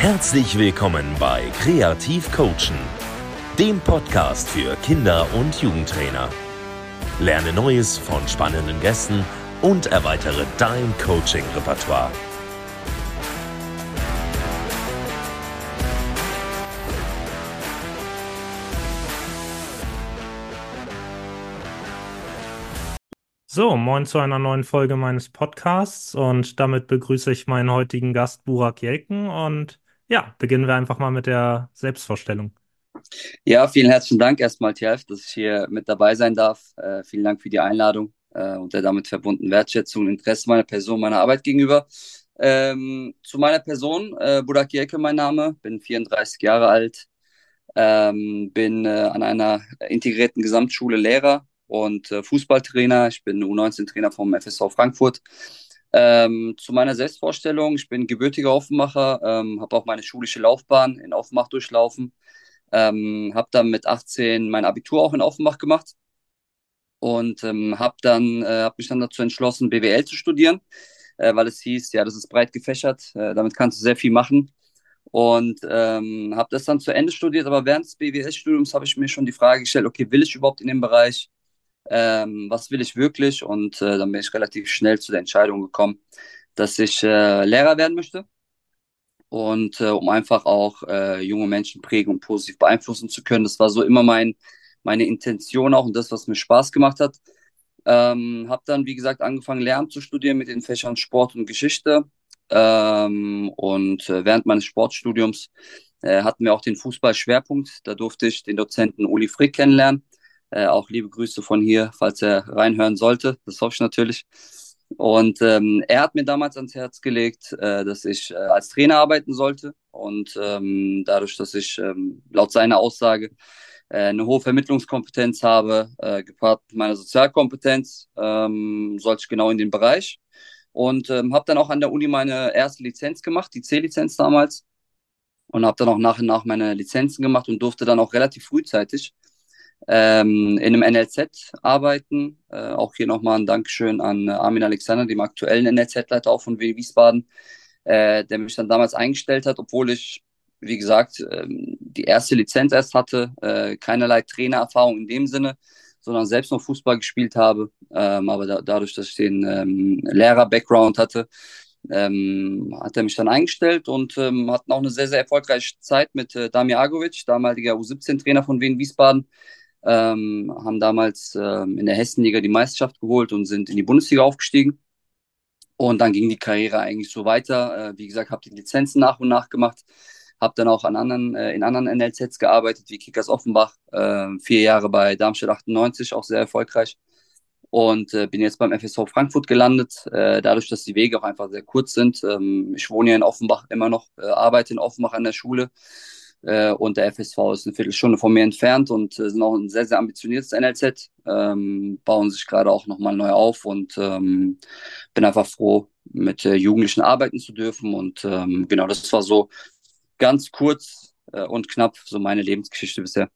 Herzlich willkommen bei Kreativ Coachen, dem Podcast für Kinder- und Jugendtrainer. Lerne Neues von spannenden Gästen und erweitere dein Coaching-Repertoire. So, moin zu einer neuen Folge meines Podcasts und damit begrüße ich meinen heutigen Gast Burak Jelken und ja, beginnen wir einfach mal mit der Selbstvorstellung. Ja, vielen herzlichen Dank erstmal, Tjalf, dass ich hier mit dabei sein darf. Äh, vielen Dank für die Einladung äh, und der damit verbundenen Wertschätzung und Interesse meiner Person, meiner Arbeit gegenüber. Ähm, zu meiner Person, äh, Burak Jelke mein Name, bin 34 Jahre alt, ähm, bin äh, an einer integrierten Gesamtschule Lehrer und äh, Fußballtrainer. Ich bin U19-Trainer vom FSV Frankfurt. Ähm, zu meiner Selbstvorstellung, ich bin gebürtiger Offenmacher, ähm, habe auch meine schulische Laufbahn in Offenbach durchlaufen, ähm, habe dann mit 18 mein Abitur auch in Offenbach gemacht und ähm, habe dann äh, hab mich dann dazu entschlossen, BWL zu studieren, äh, weil es hieß, ja, das ist breit gefächert, äh, damit kannst du sehr viel machen und ähm, habe das dann zu Ende studiert, aber während des BWL-Studiums habe ich mir schon die Frage gestellt, okay, will ich überhaupt in dem Bereich? Ähm, was will ich wirklich und äh, dann bin ich relativ schnell zu der Entscheidung gekommen, dass ich äh, Lehrer werden möchte und äh, um einfach auch äh, junge Menschen prägen und positiv beeinflussen zu können. Das war so immer mein, meine Intention auch und das, was mir Spaß gemacht hat. Ähm, habe dann, wie gesagt, angefangen, Lehramt zu studieren mit den Fächern Sport und Geschichte. Ähm, und äh, während meines Sportstudiums äh, hatten wir auch den Fußballschwerpunkt. Da durfte ich den Dozenten Uli Frick kennenlernen. Äh, auch liebe Grüße von hier, falls er reinhören sollte. Das hoffe ich natürlich. Und ähm, er hat mir damals ans Herz gelegt, äh, dass ich äh, als Trainer arbeiten sollte. Und ähm, dadurch, dass ich ähm, laut seiner Aussage äh, eine hohe Vermittlungskompetenz habe, äh, gepaart mit meiner Sozialkompetenz, ähm, sollte ich genau in den Bereich. Und ähm, habe dann auch an der Uni meine erste Lizenz gemacht, die C-Lizenz damals. Und habe dann auch nach und nach meine Lizenzen gemacht und durfte dann auch relativ frühzeitig ähm, in einem NLZ arbeiten. Äh, auch hier nochmal ein Dankeschön an äh, Armin Alexander, dem aktuellen NLZ-Leiter auch von Wiesbaden, äh, der mich dann damals eingestellt hat, obwohl ich, wie gesagt, ähm, die erste Lizenz erst hatte, äh, keinerlei Trainererfahrung in dem Sinne, sondern selbst noch Fußball gespielt habe. Ähm, aber da, dadurch, dass ich den ähm, Lehrer-Background hatte, ähm, hat er mich dann eingestellt und ähm, hatten auch eine sehr, sehr erfolgreiche Zeit mit äh, Damir Agovic, damaliger U17-Trainer von Wien Wiesbaden, ähm, haben damals ähm, in der Hessenliga die Meisterschaft geholt und sind in die Bundesliga aufgestiegen. Und dann ging die Karriere eigentlich so weiter. Äh, wie gesagt, habe die Lizenzen nach und nach gemacht, habe dann auch an anderen, äh, in anderen NLZs gearbeitet, wie Kickers Offenbach, äh, vier Jahre bei Darmstadt 98, auch sehr erfolgreich. Und äh, bin jetzt beim FSV Frankfurt gelandet, äh, dadurch, dass die Wege auch einfach sehr kurz sind. Ähm, ich wohne ja in Offenbach immer noch, äh, arbeite in Offenbach an der Schule äh, und der FSV ist eine Viertelstunde von mir entfernt und äh, sind auch ein sehr, sehr ambitioniertes NLZ, ähm, bauen sich gerade auch nochmal neu auf und ähm, bin einfach froh, mit äh, Jugendlichen arbeiten zu dürfen. Und ähm, genau, das war so ganz kurz äh, und knapp so meine Lebensgeschichte bisher.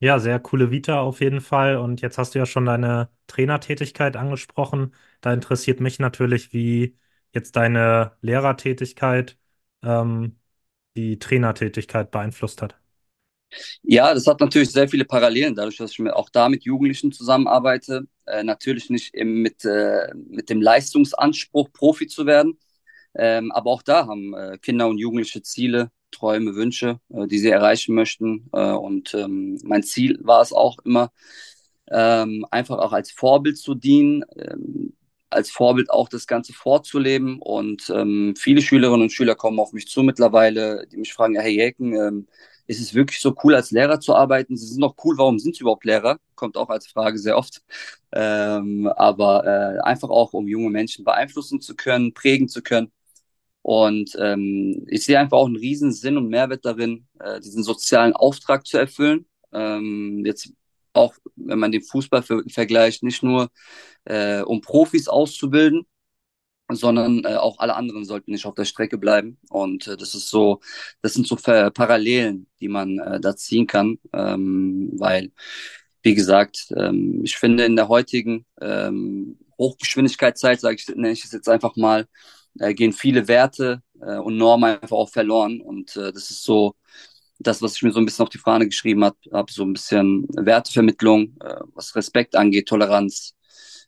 Ja, sehr coole Vita auf jeden Fall. Und jetzt hast du ja schon deine Trainertätigkeit angesprochen. Da interessiert mich natürlich, wie jetzt deine Lehrertätigkeit ähm, die Trainertätigkeit beeinflusst hat? Ja, das hat natürlich sehr viele Parallelen, dadurch, dass ich auch da mit Jugendlichen zusammenarbeite. Äh, natürlich nicht im, mit, äh, mit dem Leistungsanspruch, Profi zu werden. Ähm, aber auch da haben äh, Kinder und Jugendliche Ziele, Träume, Wünsche, äh, die sie erreichen möchten. Äh, und ähm, mein Ziel war es auch immer, ähm, einfach auch als Vorbild zu dienen, ähm, als Vorbild auch das Ganze vorzuleben. Und ähm, viele Schülerinnen und Schüler kommen auf mich zu mittlerweile, die mich fragen, Herr Jäken, ähm, ist es wirklich so cool, als Lehrer zu arbeiten? Sie sind doch cool, warum sind Sie überhaupt Lehrer? Kommt auch als Frage sehr oft. Ähm, aber äh, einfach auch, um junge Menschen beeinflussen zu können, prägen zu können. Und ähm, ich sehe einfach auch einen riesen Sinn und Mehrwert darin, äh, diesen sozialen Auftrag zu erfüllen. Ähm, jetzt auch wenn man den Fußball ver vergleicht, nicht nur äh, um Profis auszubilden, sondern äh, auch alle anderen sollten nicht auf der Strecke bleiben. Und äh, das ist so, das sind so Parallelen, die man äh, da ziehen kann, ähm, weil, wie gesagt, ähm, ich finde in der heutigen ähm, Hochgeschwindigkeitszeit, sage ich, nenne ich es jetzt einfach mal, äh, gehen viele Werte äh, und Normen einfach auch verloren. Und äh, das ist so das, was ich mir so ein bisschen auf die Fahne geschrieben habe, hab so ein bisschen Wertevermittlung, äh, was Respekt angeht, Toleranz,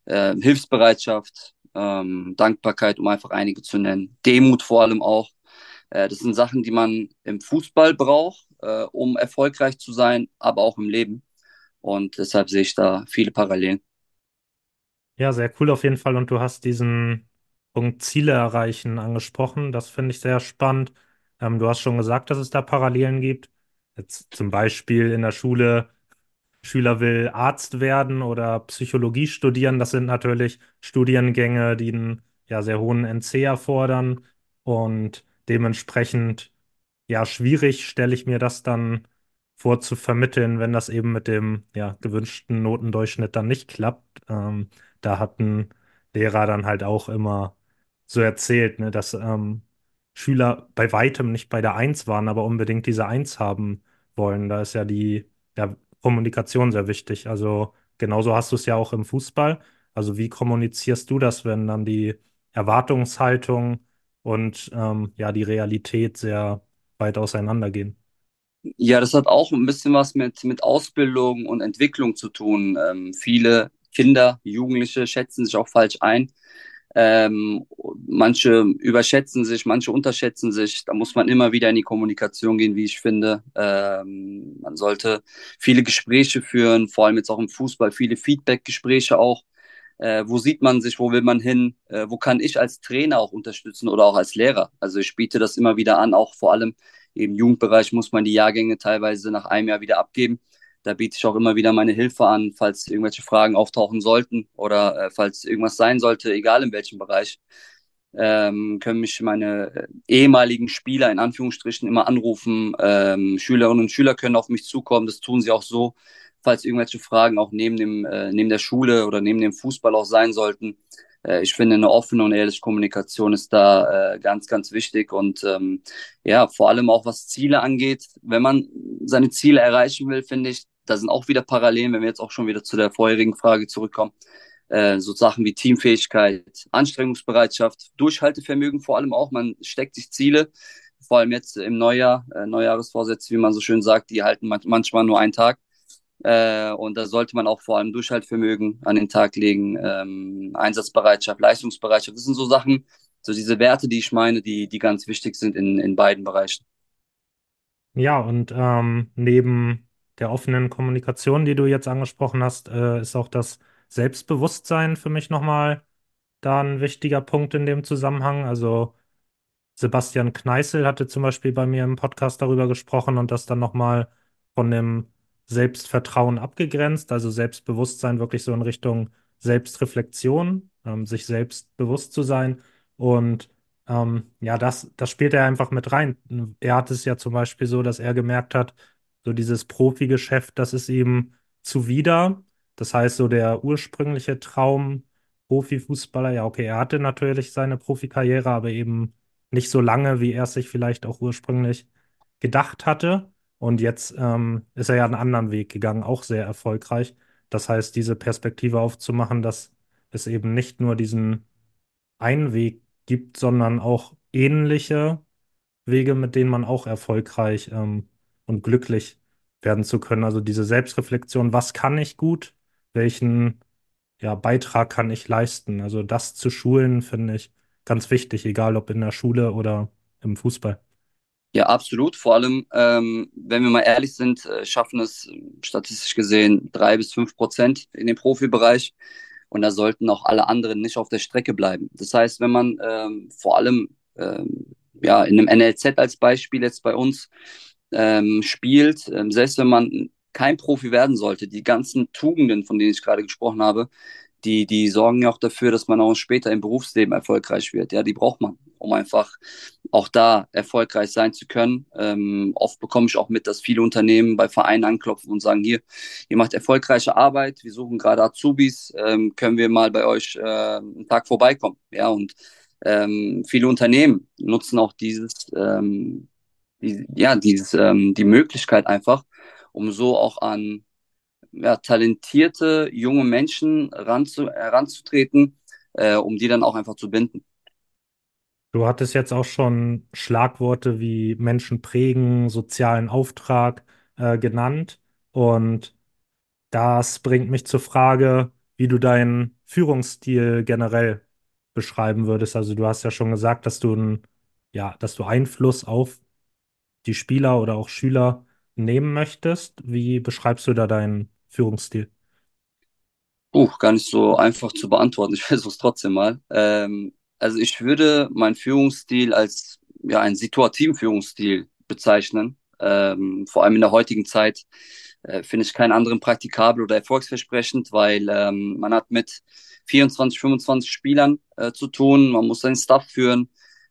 äh, Hilfsbereitschaft, ähm, Dankbarkeit, um einfach einige zu nennen, Demut vor allem auch. Äh, das sind Sachen, die man im Fußball braucht, äh, um erfolgreich zu sein, aber auch im Leben. Und deshalb sehe ich da viele Parallelen. Ja, sehr cool auf jeden Fall. Und du hast diesen Punkt Ziele erreichen angesprochen. Das finde ich sehr spannend. Ähm, du hast schon gesagt, dass es da Parallelen gibt. Jetzt zum Beispiel in der Schule, Schüler will Arzt werden oder Psychologie studieren. Das sind natürlich Studiengänge, die einen ja, sehr hohen NC erfordern. Und dementsprechend, ja, schwierig stelle ich mir das dann vor zu vermitteln, wenn das eben mit dem ja, gewünschten Notendurchschnitt dann nicht klappt. Ähm, da hatten Lehrer dann halt auch immer so erzählt, ne, dass ähm, Schüler bei weitem nicht bei der Eins waren, aber unbedingt diese Eins haben wollen. Da ist ja die ja, Kommunikation sehr wichtig. Also genauso hast du es ja auch im Fußball. Also wie kommunizierst du das, wenn dann die Erwartungshaltung und ähm, ja die Realität sehr weit auseinandergehen? Ja, das hat auch ein bisschen was mit, mit Ausbildung und Entwicklung zu tun. Ähm, viele Kinder, Jugendliche schätzen sich auch falsch ein. Ähm, manche überschätzen sich, manche unterschätzen sich. Da muss man immer wieder in die Kommunikation gehen, wie ich finde. Ähm, man sollte viele Gespräche führen, vor allem jetzt auch im Fußball, viele Feedback-Gespräche auch. Äh, wo sieht man sich, wo will man hin, äh, wo kann ich als Trainer auch unterstützen oder auch als Lehrer. Also ich biete das immer wieder an, auch vor allem im Jugendbereich muss man die Jahrgänge teilweise nach einem Jahr wieder abgeben. Da biete ich auch immer wieder meine Hilfe an, falls irgendwelche Fragen auftauchen sollten oder äh, falls irgendwas sein sollte, egal in welchem Bereich. Ähm, können mich meine äh, ehemaligen Spieler in Anführungsstrichen immer anrufen. Ähm, Schülerinnen und Schüler können auf mich zukommen. Das tun sie auch so, falls irgendwelche Fragen auch neben, dem, äh, neben der Schule oder neben dem Fußball auch sein sollten. Äh, ich finde, eine offene und ehrliche Kommunikation ist da äh, ganz, ganz wichtig. Und ähm, ja, vor allem auch was Ziele angeht. Wenn man seine Ziele erreichen will, finde ich, da sind auch wieder Parallelen, wenn wir jetzt auch schon wieder zu der vorherigen Frage zurückkommen. Äh, so Sachen wie Teamfähigkeit, Anstrengungsbereitschaft, Durchhaltevermögen vor allem auch. Man steckt sich Ziele, vor allem jetzt im Neujahr, äh, Neujahresvorsätze, wie man so schön sagt, die halten manchmal nur einen Tag. Äh, und da sollte man auch vor allem Durchhaltvermögen an den Tag legen, ähm, Einsatzbereitschaft, Leistungsbereitschaft. Das sind so Sachen, so diese Werte, die ich meine, die, die ganz wichtig sind in, in beiden Bereichen. Ja, und ähm, neben der offenen Kommunikation, die du jetzt angesprochen hast, äh, ist auch das Selbstbewusstsein für mich nochmal da ein wichtiger Punkt in dem Zusammenhang. Also Sebastian Kneißl hatte zum Beispiel bei mir im Podcast darüber gesprochen und das dann nochmal von dem Selbstvertrauen abgegrenzt, also Selbstbewusstsein wirklich so in Richtung Selbstreflexion, ähm, sich selbst bewusst zu sein. Und ähm, ja, das, das spielt er einfach mit rein. Er hat es ja zum Beispiel so, dass er gemerkt hat, so dieses Profigeschäft, das ist ihm zuwider. Das heißt, so der ursprüngliche Traum, Profifußballer, ja, okay, er hatte natürlich seine Profikarriere, aber eben nicht so lange, wie er es sich vielleicht auch ursprünglich gedacht hatte. Und jetzt ähm, ist er ja einen anderen Weg gegangen, auch sehr erfolgreich. Das heißt, diese Perspektive aufzumachen, dass es eben nicht nur diesen einen Weg gibt, sondern auch ähnliche Wege, mit denen man auch erfolgreich ähm, und glücklich werden zu können. Also diese Selbstreflexion, was kann ich gut, welchen ja, Beitrag kann ich leisten? Also das zu schulen, finde ich ganz wichtig, egal ob in der Schule oder im Fußball. Ja, absolut. Vor allem, ähm, wenn wir mal ehrlich sind, äh, schaffen es statistisch gesehen drei bis fünf Prozent in dem Profibereich. Und da sollten auch alle anderen nicht auf der Strecke bleiben. Das heißt, wenn man ähm, vor allem ähm, ja, in einem NLZ als Beispiel jetzt bei uns ähm, spielt, ähm, selbst wenn man kein Profi werden sollte, die ganzen Tugenden, von denen ich gerade gesprochen habe, die, die sorgen ja auch dafür, dass man auch später im Berufsleben erfolgreich wird. Ja, die braucht man, um einfach auch da erfolgreich sein zu können. Ähm, oft bekomme ich auch mit, dass viele Unternehmen bei Vereinen anklopfen und sagen, hier, ihr macht erfolgreiche Arbeit, wir suchen gerade Azubis, ähm, können wir mal bei euch äh, einen Tag vorbeikommen. Ja, und ähm, viele Unternehmen nutzen auch dieses, ähm, ja, dieses, ähm, die Möglichkeit einfach, um so auch an ja, talentierte junge Menschen ranzu, heranzutreten, äh, um die dann auch einfach zu binden. Du hattest jetzt auch schon Schlagworte wie Menschen prägen, sozialen Auftrag äh, genannt. Und das bringt mich zur Frage, wie du deinen Führungsstil generell beschreiben würdest. Also du hast ja schon gesagt, dass du ein, ja, dass du Einfluss auf die Spieler oder auch Schüler nehmen möchtest. Wie beschreibst du da deinen Führungsstil? Uh, gar nicht so einfach zu beantworten. Ich versuche es trotzdem mal. Ähm, also ich würde meinen Führungsstil als ja einen situativen Führungsstil bezeichnen. Ähm, vor allem in der heutigen Zeit äh, finde ich keinen anderen praktikabel oder erfolgsversprechend, weil ähm, man hat mit 24, 25 Spielern äh, zu tun, man muss seinen Staff führen,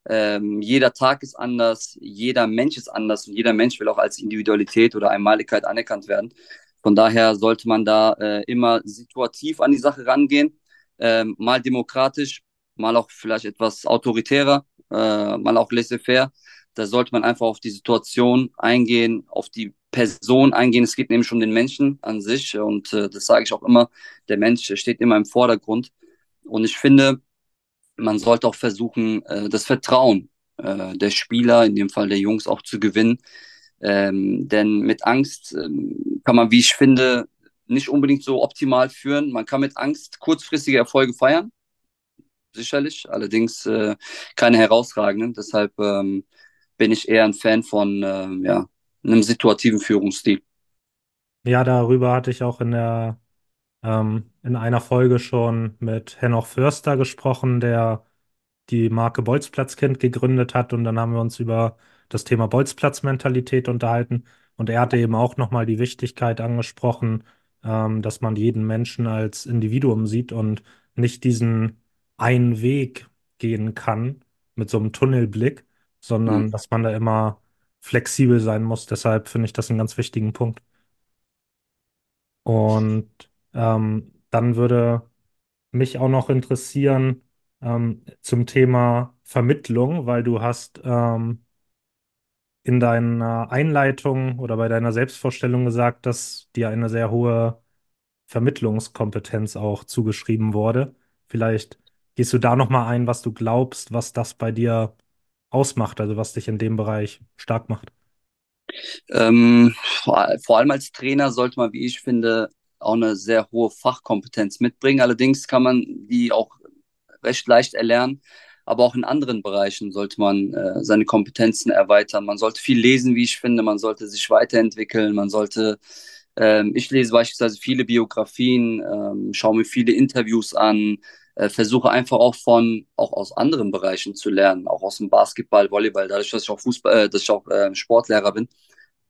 ähm, jeder Tag ist anders, jeder Mensch ist anders und jeder Mensch will auch als Individualität oder Einmaligkeit anerkannt werden. Von daher sollte man da äh, immer situativ an die Sache rangehen, ähm, mal demokratisch, mal auch vielleicht etwas autoritärer, äh, mal auch laissez-faire. Da sollte man einfach auf die Situation eingehen, auf die Person eingehen. Es geht nämlich um den Menschen an sich und äh, das sage ich auch immer. Der Mensch steht immer im Vordergrund. Und ich finde, man sollte auch versuchen, äh, das Vertrauen äh, der Spieler, in dem Fall der Jungs, auch zu gewinnen. Ähm, denn mit Angst ähm, kann man, wie ich finde, nicht unbedingt so optimal führen. Man kann mit Angst kurzfristige Erfolge feiern, sicherlich, allerdings äh, keine herausragenden. Deshalb ähm, bin ich eher ein Fan von äh, ja, einem situativen Führungsstil. Ja, darüber hatte ich auch in der ähm, in einer Folge schon mit Henoch Förster gesprochen, der die Marke Bolzplatzkind gegründet hat. Und dann haben wir uns über das Thema Bolzplatzmentalität unterhalten. Und er hatte eben auch nochmal die Wichtigkeit angesprochen, ähm, dass man jeden Menschen als Individuum sieht und nicht diesen einen Weg gehen kann mit so einem Tunnelblick, sondern Mhm. dass man da immer flexibel sein muss. Deshalb finde ich das einen ganz wichtigen Punkt. Und ähm, dann würde mich auch noch interessieren ähm, zum Thema Vermittlung, weil du hast ähm, in deiner Einleitung oder bei deiner Selbstvorstellung gesagt, dass dir eine sehr hohe Vermittlungskompetenz auch zugeschrieben wurde. Vielleicht gehst du da noch mal ein, was du glaubst, was das bei dir ausmacht, also was dich in dem Bereich stark macht. Ähm, vor, vor allem als Trainer sollte man, wie ich finde, auch eine sehr hohe Fachkompetenz mitbringen. Allerdings kann man die auch recht leicht erlernen. Aber auch in anderen Bereichen sollte man äh, seine Kompetenzen erweitern. Man sollte viel lesen, wie ich finde. Man sollte sich weiterentwickeln. Man sollte, ähm, ich lese beispielsweise viele Biografien, ähm, schaue mir viele Interviews an, äh, versuche einfach auch von, auch aus anderen Bereichen zu lernen, auch aus dem Basketball, Volleyball. Dadurch, dass ich auch Fußball, äh, dass ich auch äh, Sportlehrer bin,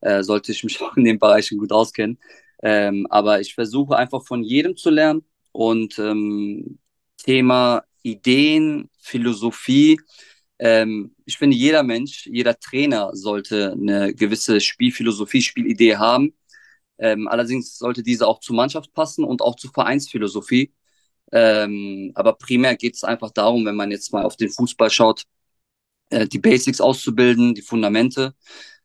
äh, sollte ich mich auch in den Bereichen gut auskennen. Ähm, aber ich versuche einfach von jedem zu lernen und ähm, Thema Ideen, Philosophie. Ähm, ich finde, jeder Mensch, jeder Trainer sollte eine gewisse Spielphilosophie, Spielidee haben. Ähm, allerdings sollte diese auch zur Mannschaft passen und auch zur Vereinsphilosophie. Ähm, aber primär geht es einfach darum, wenn man jetzt mal auf den Fußball schaut, äh, die Basics auszubilden, die Fundamente.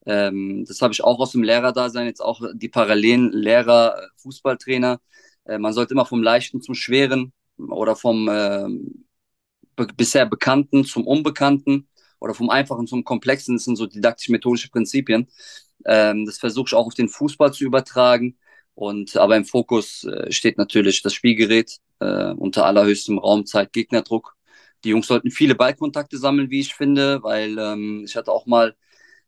Ähm, das habe ich auch aus dem Lehrerdasein, jetzt auch die Parallelen Lehrer, Fußballtrainer. Äh, man sollte immer vom Leichten zum Schweren oder vom äh, be bisher Bekannten zum Unbekannten oder vom Einfachen zum Komplexen. Das sind so didaktisch-methodische Prinzipien. Ähm, das versuche ich auch auf den Fußball zu übertragen. Und aber im Fokus äh, steht natürlich das Spielgerät äh, unter allerhöchstem Raumzeit, Gegnerdruck. Die Jungs sollten viele Ballkontakte sammeln, wie ich finde, weil ähm, ich hatte auch mal,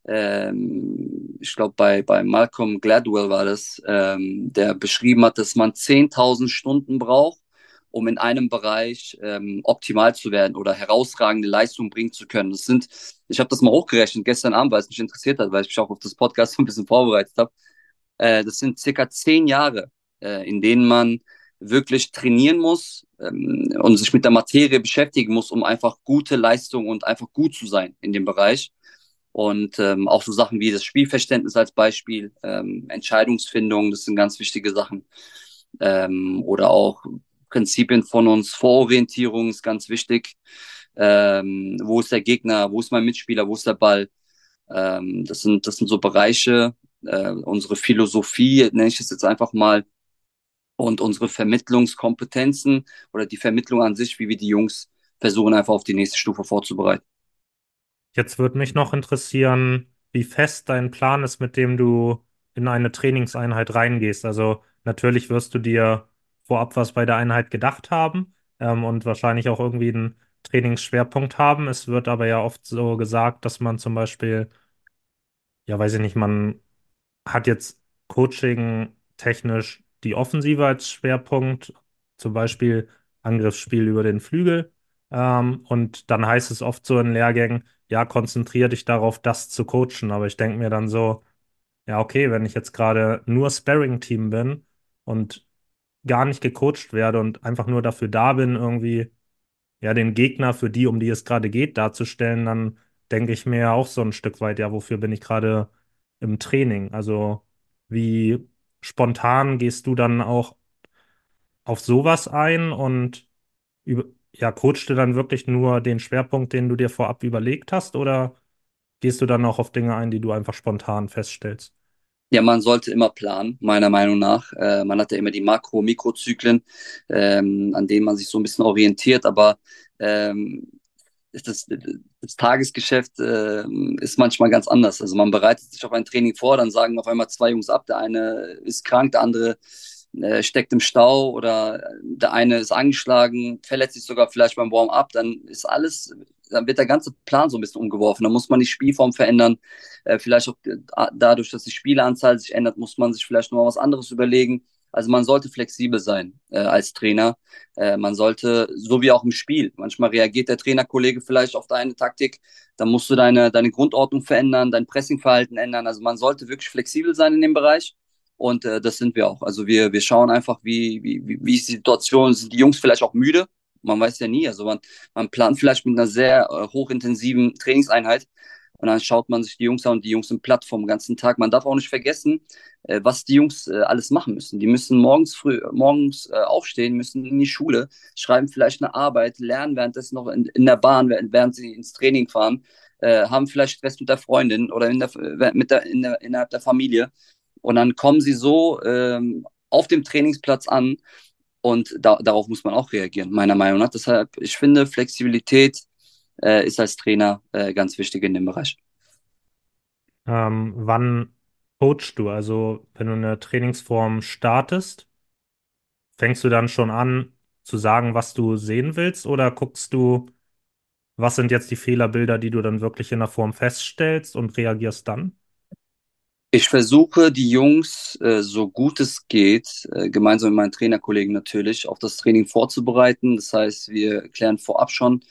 ähm, ich glaube bei, bei Malcolm Gladwell war das, ähm, der beschrieben hat, dass man 10.000 Stunden braucht, um in einem Bereich ähm, optimal zu werden oder herausragende Leistung bringen zu können. Das sind, ich habe das mal hochgerechnet gestern Abend, weil es mich interessiert hat, weil ich mich auch auf das Podcast ein bisschen vorbereitet habe. Äh, das sind circa zehn Jahre, äh, in denen man wirklich trainieren muss ähm, und sich mit der Materie beschäftigen muss, um einfach gute Leistung und einfach gut zu sein in dem Bereich. Und ähm, auch so Sachen wie das Spielverständnis als Beispiel, ähm, Entscheidungsfindung, das sind ganz wichtige Sachen. Ähm, oder auch Prinzipien von uns, Vororientierung ist ganz wichtig. Ähm, wo ist der Gegner, wo ist mein Mitspieler, wo ist der Ball? Ähm, das, sind, das sind so Bereiche, äh, unsere Philosophie, nenne ich es jetzt einfach mal, und unsere Vermittlungskompetenzen oder die Vermittlung an sich, wie wir die Jungs versuchen, einfach auf die nächste Stufe vorzubereiten. Jetzt würde mich noch interessieren, wie fest dein Plan ist, mit dem du in eine Trainingseinheit reingehst. Also natürlich wirst du dir vorab was bei der Einheit gedacht haben, ähm, und wahrscheinlich auch irgendwie einen Trainingsschwerpunkt haben. Es wird aber ja oft so gesagt, dass man zum Beispiel, ja, weiß ich nicht, man hat jetzt Coaching technisch die Offensive als Schwerpunkt, zum Beispiel Angriffsspiel über den Flügel. Ähm, und dann heißt es oft so in Lehrgängen, ja, konzentriere dich darauf, das zu coachen. Aber ich denke mir dann so, ja, okay, wenn ich jetzt gerade nur Sparring-Team bin und gar nicht gecoacht werde und einfach nur dafür da bin, irgendwie ja den Gegner für die, um die es gerade geht, darzustellen, dann denke ich mir ja auch so ein Stück weit, ja, wofür bin ich gerade im Training? Also wie spontan gehst du dann auch auf sowas ein und über, ja, coachst du dann wirklich nur den Schwerpunkt, den du dir vorab überlegt hast, oder gehst du dann auch auf Dinge ein, die du einfach spontan feststellst? Ja, man sollte immer planen, meiner Meinung nach. Äh, man hat ja immer die Makro-, Mikrozyklen, ähm, an denen man sich so ein bisschen orientiert, aber ähm, das, das Tagesgeschäft äh, ist manchmal ganz anders. Also man bereitet sich auf ein Training vor, dann sagen auf einmal zwei Jungs ab, der eine ist krank, der andere äh, steckt im Stau oder der eine ist angeschlagen, verletzt sich sogar vielleicht beim Warm-up, dann ist alles dann wird der ganze Plan so ein bisschen umgeworfen. Da muss man die Spielform verändern. Äh, vielleicht auch äh, dadurch, dass die Spieleranzahl sich ändert, muss man sich vielleicht noch mal was anderes überlegen. Also man sollte flexibel sein äh, als Trainer. Äh, man sollte, so wie auch im Spiel, manchmal reagiert der Trainerkollege vielleicht auf deine Taktik, dann musst du deine, deine Grundordnung verändern, dein Pressingverhalten ändern. Also man sollte wirklich flexibel sein in dem Bereich. Und äh, das sind wir auch. Also wir, wir schauen einfach, wie, wie, wie ist die Situation, sind die Jungs vielleicht auch müde? Man weiß ja nie. Also man, man plant vielleicht mit einer sehr äh, hochintensiven Trainingseinheit und dann schaut man sich die Jungs an und die Jungs sind platt vom ganzen Tag. Man darf auch nicht vergessen, äh, was die Jungs äh, alles machen müssen. Die müssen morgens früh, morgens äh, aufstehen, müssen in die Schule, schreiben vielleicht eine Arbeit, lernen währenddessen noch in, in der Bahn, während, während sie ins Training fahren, äh, haben vielleicht Stress mit der Freundin oder in der, mit der, in der, innerhalb der Familie. Und dann kommen sie so ähm, auf dem Trainingsplatz an und da, darauf muss man auch reagieren, meiner Meinung nach. Deshalb, ich finde, Flexibilität äh, ist als Trainer äh, ganz wichtig in dem Bereich. Ähm, wann coachst du? Also, wenn du eine Trainingsform startest, fängst du dann schon an zu sagen, was du sehen willst, oder guckst du, was sind jetzt die Fehlerbilder, die du dann wirklich in der Form feststellst und reagierst dann? Ich versuche, die Jungs, äh, so gut es geht, äh, gemeinsam mit meinen Trainerkollegen natürlich, auf das Training vorzubereiten. Das heißt, wir klären vorab schon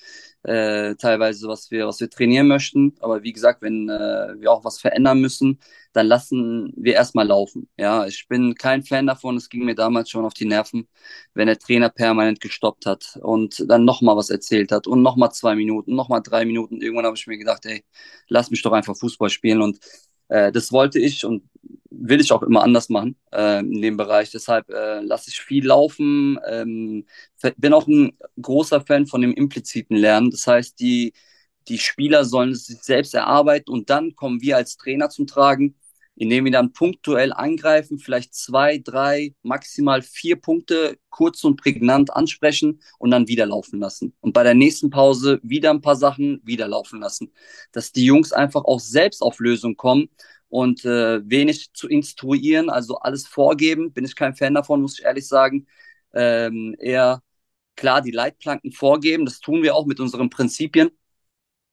äh, teilweise, was wir, was wir trainieren möchten. Aber wie gesagt, wenn äh, wir auch was verändern müssen, dann lassen wir erstmal laufen. Ja, ich bin kein Fan davon. Es ging mir damals schon auf die Nerven, wenn der Trainer permanent gestoppt hat und dann nochmal was erzählt hat und nochmal zwei Minuten, nochmal drei Minuten. Irgendwann habe ich mir gedacht, ey, lass mich doch einfach Fußball spielen und äh, das wollte ich und will ich auch immer anders machen äh, in dem Bereich. Deshalb äh, lasse ich viel laufen. Ähm, bin auch ein großer Fan von dem impliziten Lernen. Das heißt, die, die Spieler sollen es sich selbst erarbeiten und dann kommen wir als Trainer zum Tragen indem wir dann punktuell angreifen, vielleicht zwei, drei, maximal vier Punkte kurz und prägnant ansprechen und dann wieder laufen lassen. Und bei der nächsten Pause wieder ein paar Sachen wieder laufen lassen. Dass die Jungs einfach auch selbst auf Lösung kommen und äh, wenig zu instruieren, also alles vorgeben, bin ich kein Fan davon, muss ich ehrlich sagen. Ähm, eher klar die Leitplanken vorgeben, das tun wir auch mit unseren Prinzipien,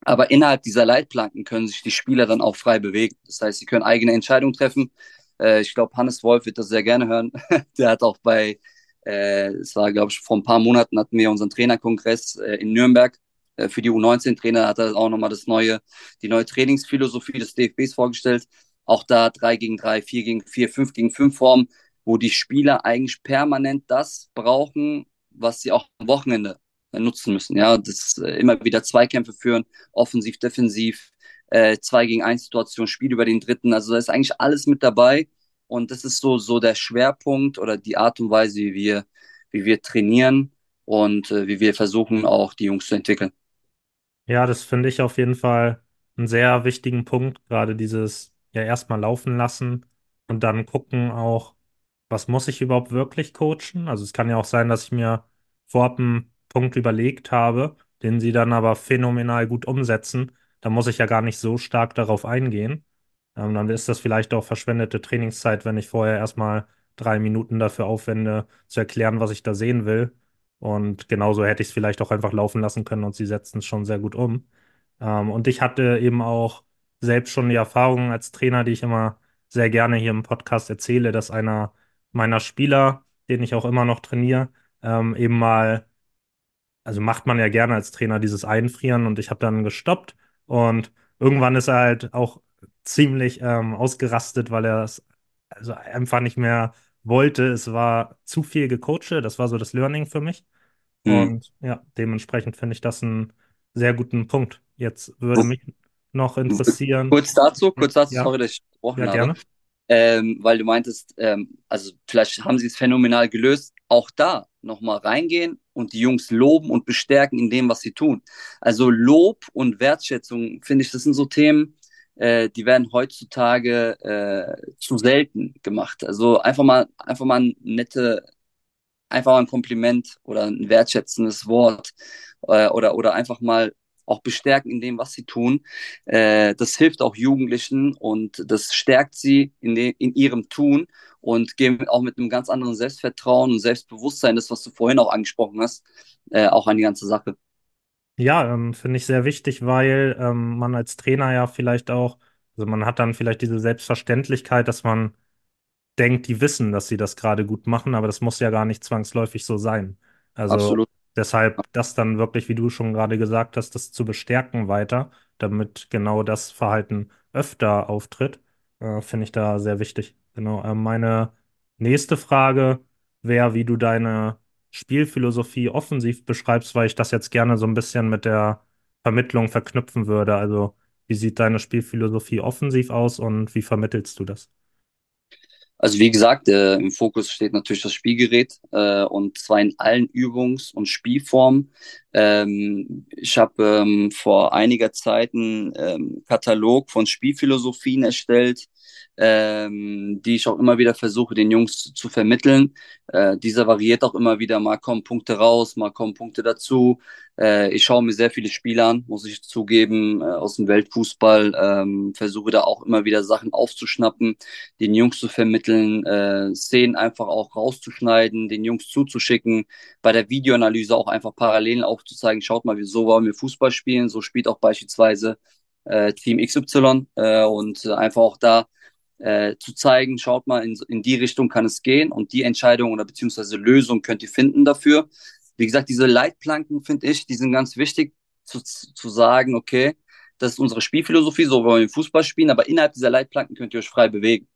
aber innerhalb dieser Leitplanken können sich die Spieler dann auch frei bewegen. Das heißt, sie können eigene Entscheidungen treffen. Äh, ich glaube, Hannes Wolf wird das sehr gerne hören. Der hat auch bei, äh, es war, glaube ich, vor ein paar Monaten hatten wir unseren Trainerkongress äh, in Nürnberg. Äh, für die U19-Trainer hat er auch nochmal das neue, die neue Trainingsphilosophie des DFBs vorgestellt. Auch da drei gegen drei, vier gegen vier, fünf gegen fünf Formen, wo die Spieler eigentlich permanent das brauchen, was sie auch am Wochenende nutzen müssen. Ja, das äh, immer wieder Zweikämpfe führen, offensiv, defensiv, äh, zwei gegen eins Situation, Spiel über den dritten. Also da ist eigentlich alles mit dabei. Und das ist so, so der Schwerpunkt oder die Art und Weise, wie wir, wie wir trainieren und äh, wie wir versuchen, auch die Jungs zu entwickeln. Ja, das finde ich auf jeden Fall einen sehr wichtigen Punkt, gerade dieses ja erstmal laufen lassen und dann gucken auch, was muss ich überhaupt wirklich coachen? Also es kann ja auch sein, dass ich mir vorab einen Punkt überlegt habe, den sie dann aber phänomenal gut umsetzen, dann muss ich ja gar nicht so stark darauf eingehen. Ähm, dann ist das vielleicht auch verschwendete Trainingszeit, wenn ich vorher erstmal drei Minuten dafür aufwende, zu erklären, was ich da sehen will. Und genauso hätte ich es vielleicht auch einfach laufen lassen können und sie setzen es schon sehr gut um. Ähm, und ich hatte eben auch selbst schon die Erfahrung als Trainer, die ich immer sehr gerne hier im Podcast erzähle, dass einer meiner Spieler, den ich auch immer noch trainiere, ähm, eben mal, also macht man ja gerne als Trainer dieses Einfrieren und ich habe dann gestoppt und irgendwann ist er halt auch ziemlich ähm, ausgerastet, weil er es also einfach nicht mehr wollte. Es war zu viel gecoacht, das war so das Learning für mich. Mhm. Und ja, dementsprechend finde ich das einen sehr guten Punkt. Jetzt würde mich noch interessieren. Kurz dazu, kurz dazu, ja. sorry, dass ich gesprochen ja, habe. Gerne. Ähm, weil du meintest, ähm, also vielleicht haben sie es phänomenal gelöst. Auch da nochmal reingehen und die Jungs loben und bestärken in dem, was sie tun. Also Lob und Wertschätzung, finde ich, das sind so Themen, äh, die werden heutzutage äh, zu selten gemacht. Also einfach mal, einfach mal ein nette, einfach mal ein Kompliment oder ein wertschätzendes Wort äh, oder, oder einfach mal auch bestärken in dem, was sie tun. Äh, das hilft auch Jugendlichen und das stärkt sie in, de, in ihrem Tun und gehen auch mit einem ganz anderen Selbstvertrauen und Selbstbewusstsein, das, was du vorhin auch angesprochen hast, äh, auch an die ganze Sache. Ja, ähm, finde ich sehr wichtig, weil ähm, man als Trainer ja vielleicht auch, also man hat dann vielleicht diese Selbstverständlichkeit, dass man denkt, die wissen, dass sie das gerade gut machen, aber das muss ja gar nicht zwangsläufig so sein. Also Absolut. Deshalb das dann wirklich, wie du schon gerade gesagt hast, das zu bestärken weiter, damit genau das Verhalten öfter auftritt, äh, finde ich da sehr wichtig. Genau. Äh, meine nächste Frage wäre, wie du deine Spielphilosophie offensiv beschreibst, weil ich das jetzt gerne so ein bisschen mit der Vermittlung verknüpfen würde. Also, wie sieht deine Spielphilosophie offensiv aus und wie vermittelst du das? Also wie gesagt, äh, im Fokus steht natürlich das Spielgerät äh, und zwar in allen Übungs- und Spielformen. Ähm, ich habe ähm, vor einiger Zeit einen ähm, Katalog von Spielphilosophien erstellt, ähm, die ich auch immer wieder versuche, den Jungs zu vermitteln. Äh, dieser variiert auch immer wieder, mal kommen Punkte raus, mal kommen Punkte dazu. Äh, ich schaue mir sehr viele Spiele an, muss ich zugeben, äh, aus dem Weltfußball, ähm, versuche da auch immer wieder Sachen aufzuschnappen, den Jungs zu vermitteln, äh, Szenen einfach auch rauszuschneiden, den Jungs zuzuschicken, bei der Videoanalyse auch einfach Parallelen aufzuzeigen, schaut mal, so wollen wir Fußball spielen, so spielt auch beispielsweise äh, Team XY äh, und einfach auch da äh, zu zeigen, schaut mal, in, in die Richtung kann es gehen und die Entscheidung oder beziehungsweise Lösung könnt ihr finden dafür. Wie gesagt, diese Leitplanken, finde ich, die sind ganz wichtig zu, zu sagen, okay, das ist unsere Spielphilosophie, so wollen wir Fußball spielen, aber innerhalb dieser Leitplanken könnt ihr euch frei bewegen.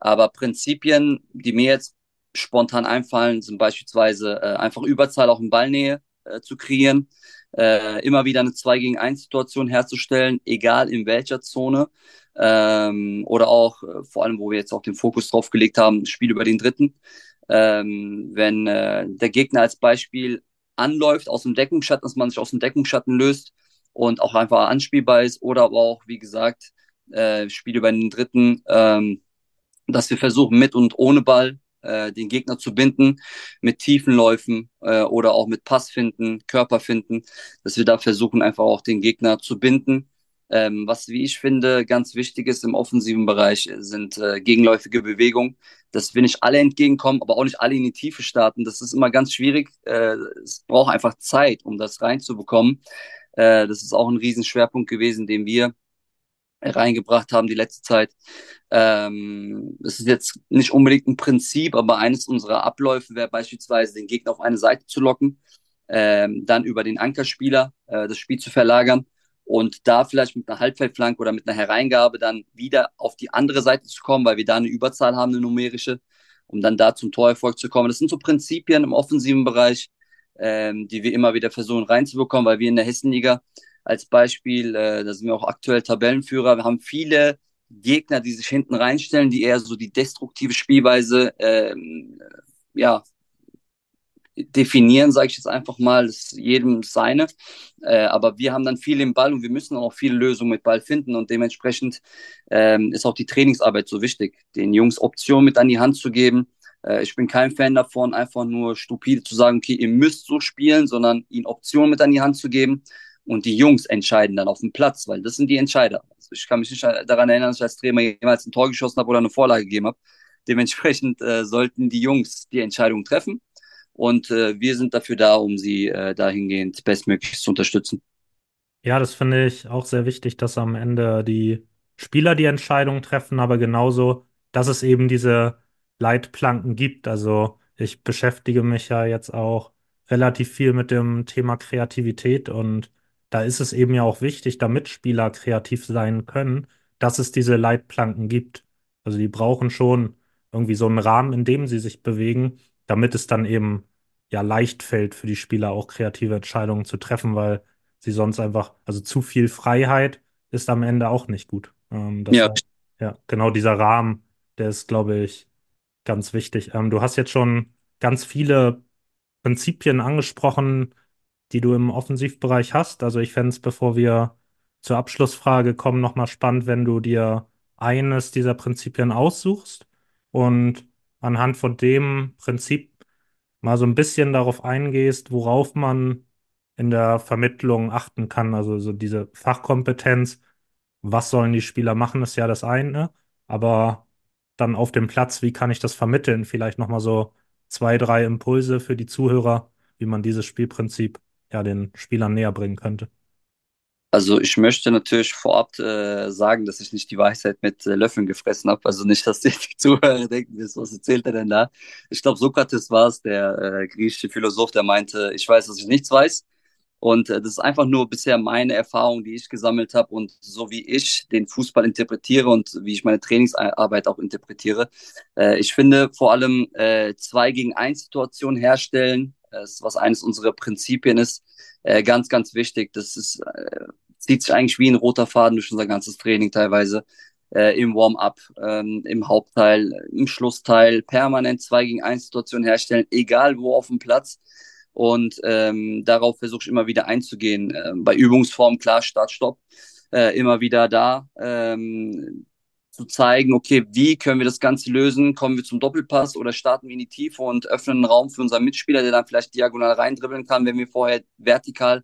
Aber Prinzipien, die mir jetzt spontan einfallen, sind beispielsweise äh, einfach Überzahl auch in Ballnähe äh, zu kreieren, äh, immer wieder eine 2 gegen 1 Situation herzustellen, egal in welcher Zone. Ähm, oder auch, äh, vor allem, wo wir jetzt auch den Fokus drauf gelegt haben, Spiel über den dritten. Ähm, wenn äh, der Gegner als Beispiel anläuft aus dem Deckungsschatten, dass man sich aus dem Deckungsschatten löst und auch einfach anspielbar ist oder aber auch, wie gesagt, äh, Spiel über den dritten, ähm, dass wir versuchen, mit und ohne Ball äh, den Gegner zu binden, mit tiefen Läufen äh, oder auch mit Passfinden, Körperfinden, dass wir da versuchen, einfach auch den Gegner zu binden. Ähm, was, wie ich finde, ganz wichtig ist im offensiven Bereich, sind äh, gegenläufige Bewegungen, dass wir nicht alle entgegenkommen, aber auch nicht alle in die Tiefe starten. Das ist immer ganz schwierig. Äh, es braucht einfach Zeit, um das reinzubekommen. Äh, das ist auch ein Riesenschwerpunkt gewesen, den wir reingebracht haben die letzte Zeit. Ähm, es ist jetzt nicht unbedingt ein Prinzip, aber eines unserer Abläufe wäre beispielsweise, den Gegner auf eine Seite zu locken, ähm, dann über den Ankerspieler äh, das Spiel zu verlagern und da vielleicht mit einer Halbfeldflanke oder mit einer Hereingabe dann wieder auf die andere Seite zu kommen, weil wir da eine Überzahl haben, eine numerische, um dann da zum Torerfolg zu kommen. Das sind so Prinzipien im offensiven Bereich, ähm, die wir immer wieder versuchen reinzubekommen, weil wir in der Hessenliga als Beispiel, äh, da sind wir auch aktuell Tabellenführer. Wir haben viele Gegner, die sich hinten reinstellen, die eher so die destruktive Spielweise ähm, ja, definieren, sage ich jetzt einfach mal, ist jedem seine. Äh, aber wir haben dann viel im Ball und wir müssen auch viele Lösungen mit Ball finden und dementsprechend ähm, ist auch die Trainingsarbeit so wichtig, den Jungs Optionen mit an die Hand zu geben. Äh, ich bin kein Fan davon, einfach nur stupide zu sagen, okay, ihr müsst so spielen, sondern ihnen Optionen mit an die Hand zu geben und die Jungs entscheiden dann auf dem Platz, weil das sind die Entscheider. Also ich kann mich nicht daran erinnern, dass ich als Trainer jemals ein Tor geschossen habe oder eine Vorlage gegeben habe. Dementsprechend äh, sollten die Jungs die Entscheidung treffen und äh, wir sind dafür da, um sie äh, dahingehend bestmöglich zu unterstützen. Ja, das finde ich auch sehr wichtig, dass am Ende die Spieler die Entscheidung treffen, aber genauso, dass es eben diese Leitplanken gibt. Also ich beschäftige mich ja jetzt auch relativ viel mit dem Thema Kreativität und da ist es eben ja auch wichtig, damit Spieler kreativ sein können, dass es diese Leitplanken gibt. Also die brauchen schon irgendwie so einen Rahmen, in dem sie sich bewegen, damit es dann eben ja leicht fällt für die Spieler auch kreative Entscheidungen zu treffen, weil sie sonst einfach, also zu viel Freiheit ist am Ende auch nicht gut. Ähm, Ja, heißt, ja, genau dieser Rahmen, der ist, glaube ich, ganz wichtig. Ähm, du hast jetzt schon ganz viele Prinzipien angesprochen, die du im Offensivbereich hast. Also ich fände es, bevor wir zur Abschlussfrage kommen, nochmal spannend, wenn du dir eines dieser Prinzipien aussuchst und anhand von dem Prinzip mal so ein bisschen darauf eingehst, worauf man in der Vermittlung achten kann. Also so diese Fachkompetenz, was sollen die Spieler machen, ist ja das eine, aber dann auf dem Platz, wie kann ich das vermitteln? Vielleicht nochmal so zwei, drei Impulse für die Zuhörer, wie man dieses Spielprinzip ja den Spielern näher bringen könnte. Also ich möchte natürlich vorab äh, sagen, dass ich nicht die Weisheit mit äh, Löffeln gefressen habe. Also nicht, dass die Zuhörer denken, was erzählt er denn da? Ich glaube, Sokrates war es, der äh, griechische Philosoph, der meinte, ich weiß, dass ich nichts weiß. Und äh, das ist einfach nur bisher meine Erfahrung, die ich gesammelt habe und so wie ich den Fußball interpretiere und wie ich meine Trainingsarbeit auch interpretiere. Äh, ich finde vor allem äh, zwei gegen eins Situationen herstellen, äh, was eines unserer Prinzipien ist, äh, ganz, ganz wichtig. Das ist, äh, zieht sich eigentlich wie ein roter Faden durch unser ganzes Training teilweise. Äh, Im Warm-up, ähm, im Hauptteil, im Schlussteil, permanent zwei gegen eins Situationen herstellen, egal wo auf dem Platz. Und ähm, darauf versuche ich immer wieder einzugehen. Äh, bei Übungsform, klar, Start, Stopp, äh, immer wieder da. Ähm, zu zeigen, okay, wie können wir das Ganze lösen? Kommen wir zum Doppelpass oder starten wir in die Tiefe und öffnen einen Raum für unseren Mitspieler, der dann vielleicht diagonal reindribbeln kann, wenn wir vorher vertikal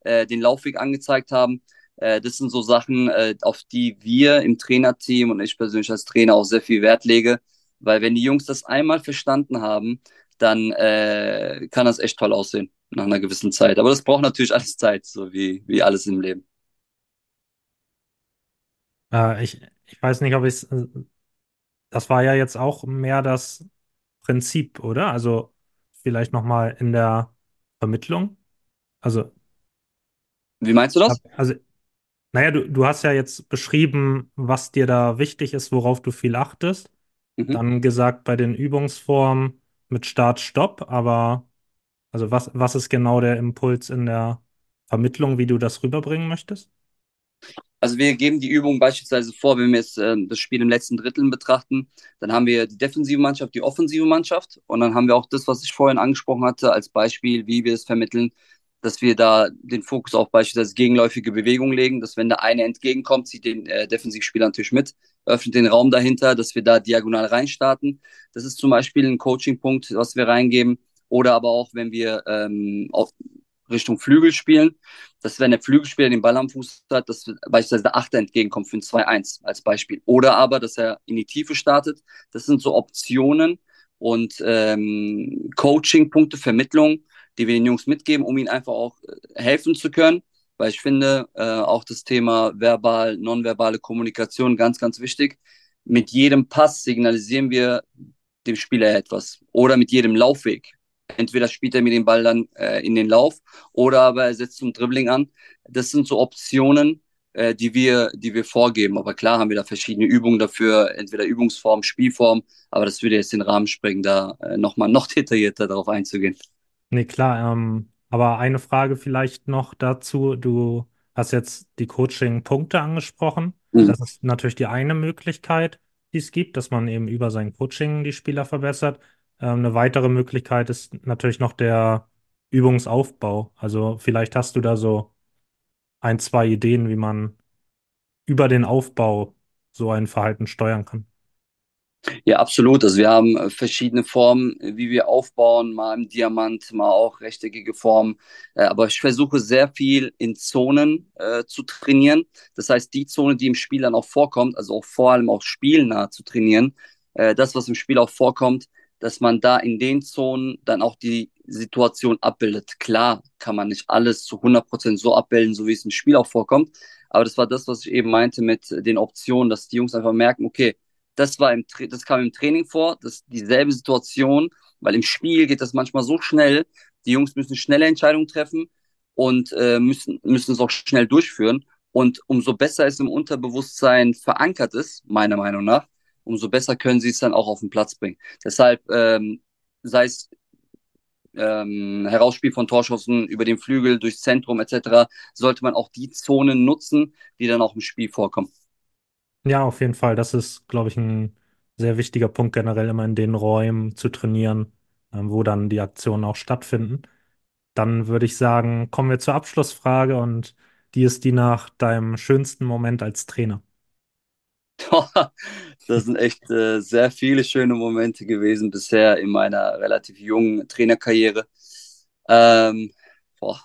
äh, den Laufweg angezeigt haben. Äh, das sind so Sachen, äh, auf die wir im Trainerteam und ich persönlich als Trainer auch sehr viel Wert lege, weil wenn die Jungs das einmal verstanden haben, dann äh, kann das echt toll aussehen nach einer gewissen Zeit. Aber das braucht natürlich alles Zeit, so wie, wie alles im Leben. Äh, ich, ich weiß nicht, ob ich es, das war ja jetzt auch mehr das Prinzip, oder? Also vielleicht nochmal in der Vermittlung. Also, Wie meinst du das? also, naja, du, du hast ja jetzt beschrieben, was dir da wichtig ist, worauf du viel achtest. Mhm. Dann gesagt bei den Übungsformen mit Start, Stopp, aber also was, was ist genau der Impuls in der Vermittlung, wie du das rüberbringen möchtest? Also wir geben die Übung beispielsweise vor, wenn wir jetzt äh, das Spiel im letzten Drittel betrachten, dann haben wir die defensive Mannschaft, die offensive Mannschaft und dann haben wir auch das, was ich vorhin angesprochen hatte, als Beispiel, wie wir es vermitteln, dass wir da den Fokus auf beispielsweise gegenläufige Bewegungen legen, dass wenn der eine entgegenkommt, zieht den äh, Defensivspieler natürlich mit, öffnet den Raum dahinter, dass wir da diagonal reinstarten. Das ist zum Beispiel ein Coaching-Punkt, was wir reingeben. Oder aber auch, wenn wir ähm, auf Richtung Flügel spielen, dass wenn der Flügelspieler den Ball am Fuß hat, dass beispielsweise der Achter entgegenkommt für ein 2-1 als Beispiel. Oder aber, dass er in die Tiefe startet. Das sind so Optionen und ähm, Coaching-Punkte, Vermittlung, die wir den Jungs mitgeben, um ihnen einfach auch äh, helfen zu können. Weil ich finde, äh, auch das Thema verbal, nonverbale Kommunikation ganz, ganz wichtig. Mit jedem Pass signalisieren wir dem Spieler etwas. Oder mit jedem Laufweg entweder spielt er mir den Ball dann äh, in den Lauf oder aber er setzt zum Dribbling an. Das sind so Optionen, äh, die wir, die wir vorgeben. Aber klar haben wir da verschiedene Übungen dafür, entweder Übungsform, Spielform, aber das würde jetzt den Rahmen sprengen, da äh, nochmal noch detaillierter darauf einzugehen. Nee, klar, ähm, aber eine Frage vielleicht noch dazu. Du hast jetzt die Coaching-Punkte angesprochen. Mhm. Das ist natürlich die eine Möglichkeit, die es gibt, dass man eben über sein Coaching die Spieler verbessert. Ähm, eine weitere Möglichkeit ist natürlich noch der Übungsaufbau. Also vielleicht hast du da so ein, zwei Ideen, wie man über den Aufbau so ein Verhalten steuern kann. Ja, absolut. Also wir haben äh, verschiedene Formen, äh, wie wir aufbauen, mal im Diamant, mal auch rechteckige Formen. Äh, aber ich versuche sehr viel in Zonen äh, zu trainieren. Das heißt, die Zone, die im Spiel dann auch vorkommt, also auch vor allem auch spielnah zu trainieren, äh, das, was im Spiel auch vorkommt, dass man da in den Zonen dann auch die Situation abbildet. Klar kann man nicht alles zu 100% so abbilden, so wie es im Spiel auch vorkommt. Aber das war das, was ich eben meinte mit den Optionen, dass die Jungs einfach merken, okay, das war im, das kam im Training vor, das dieselbe Situation, weil im Spiel geht das manchmal so schnell, die Jungs müssen schnelle Entscheidungen treffen und äh, müssen, müssen es auch schnell durchführen. Und umso besser es im Unterbewusstsein verankert ist, meiner Meinung nach, umso besser können sie es dann auch auf den Platz bringen. Deshalb, ähm, sei es ähm, Herausspiel von Torschossen über den Flügel, durchs Zentrum etc., sollte man auch die Zonen nutzen, die dann auch im Spiel vorkommen. Ja, auf jeden Fall. Das ist, glaube ich, ein sehr wichtiger Punkt generell immer in den Räumen zu trainieren, ähm, wo dann die Aktionen auch stattfinden. Dann würde ich sagen, kommen wir zur Abschlussfrage und die ist die nach deinem schönsten Moment als Trainer. Das sind echt äh, sehr viele schöne Momente gewesen bisher in meiner relativ jungen Trainerkarriere. Ähm, boah,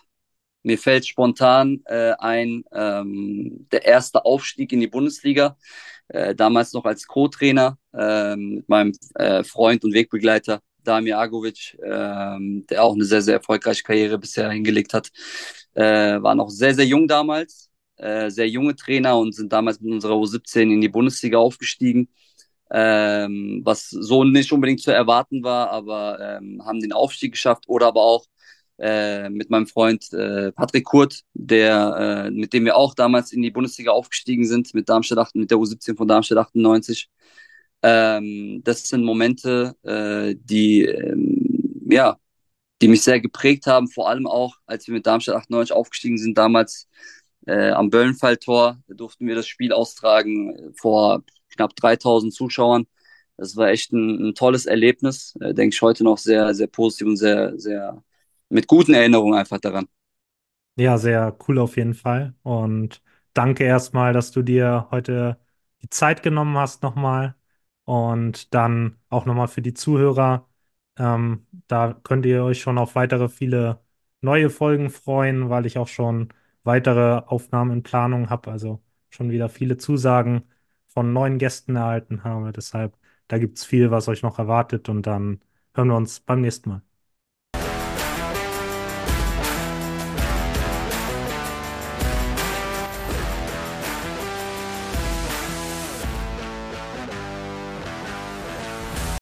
mir fällt spontan äh, ein, ähm, der erste Aufstieg in die Bundesliga, äh, damals noch als Co-Trainer äh, mit meinem äh, Freund und Wegbegleiter Damir Agovic, ähm, der auch eine sehr, sehr erfolgreiche Karriere bisher hingelegt hat. Äh, war noch sehr, sehr jung damals, äh, sehr junge Trainer und sind damals mit unserer U17 in die Bundesliga aufgestiegen. Ähm, was so nicht unbedingt zu erwarten war, aber ähm, haben den Aufstieg geschafft oder aber auch äh, mit meinem Freund äh, Patrick Kurt, der, äh, mit dem wir auch damals in die Bundesliga aufgestiegen sind, mit Darmstadt 8, mit der U17 von Darmstadt 98. Ähm, das sind Momente, äh, die, ähm, ja, die mich sehr geprägt haben, vor allem auch, als wir mit Darmstadt 98 aufgestiegen sind, damals äh, am Böllenfalltor durften wir das Spiel austragen äh, vor knapp 3000 Zuschauern. Das war echt ein, ein tolles Erlebnis, äh, denke ich heute noch sehr, sehr positiv und sehr, sehr mit guten Erinnerungen einfach daran. Ja, sehr cool auf jeden Fall. Und danke erstmal, dass du dir heute die Zeit genommen hast nochmal. Und dann auch nochmal für die Zuhörer. Ähm, da könnt ihr euch schon auf weitere viele neue Folgen freuen, weil ich auch schon weitere Aufnahmen in Planung habe. Also schon wieder viele Zusagen von neuen Gästen erhalten habe. Deshalb, da gibt es viel, was euch noch erwartet. Und dann hören wir uns beim nächsten Mal.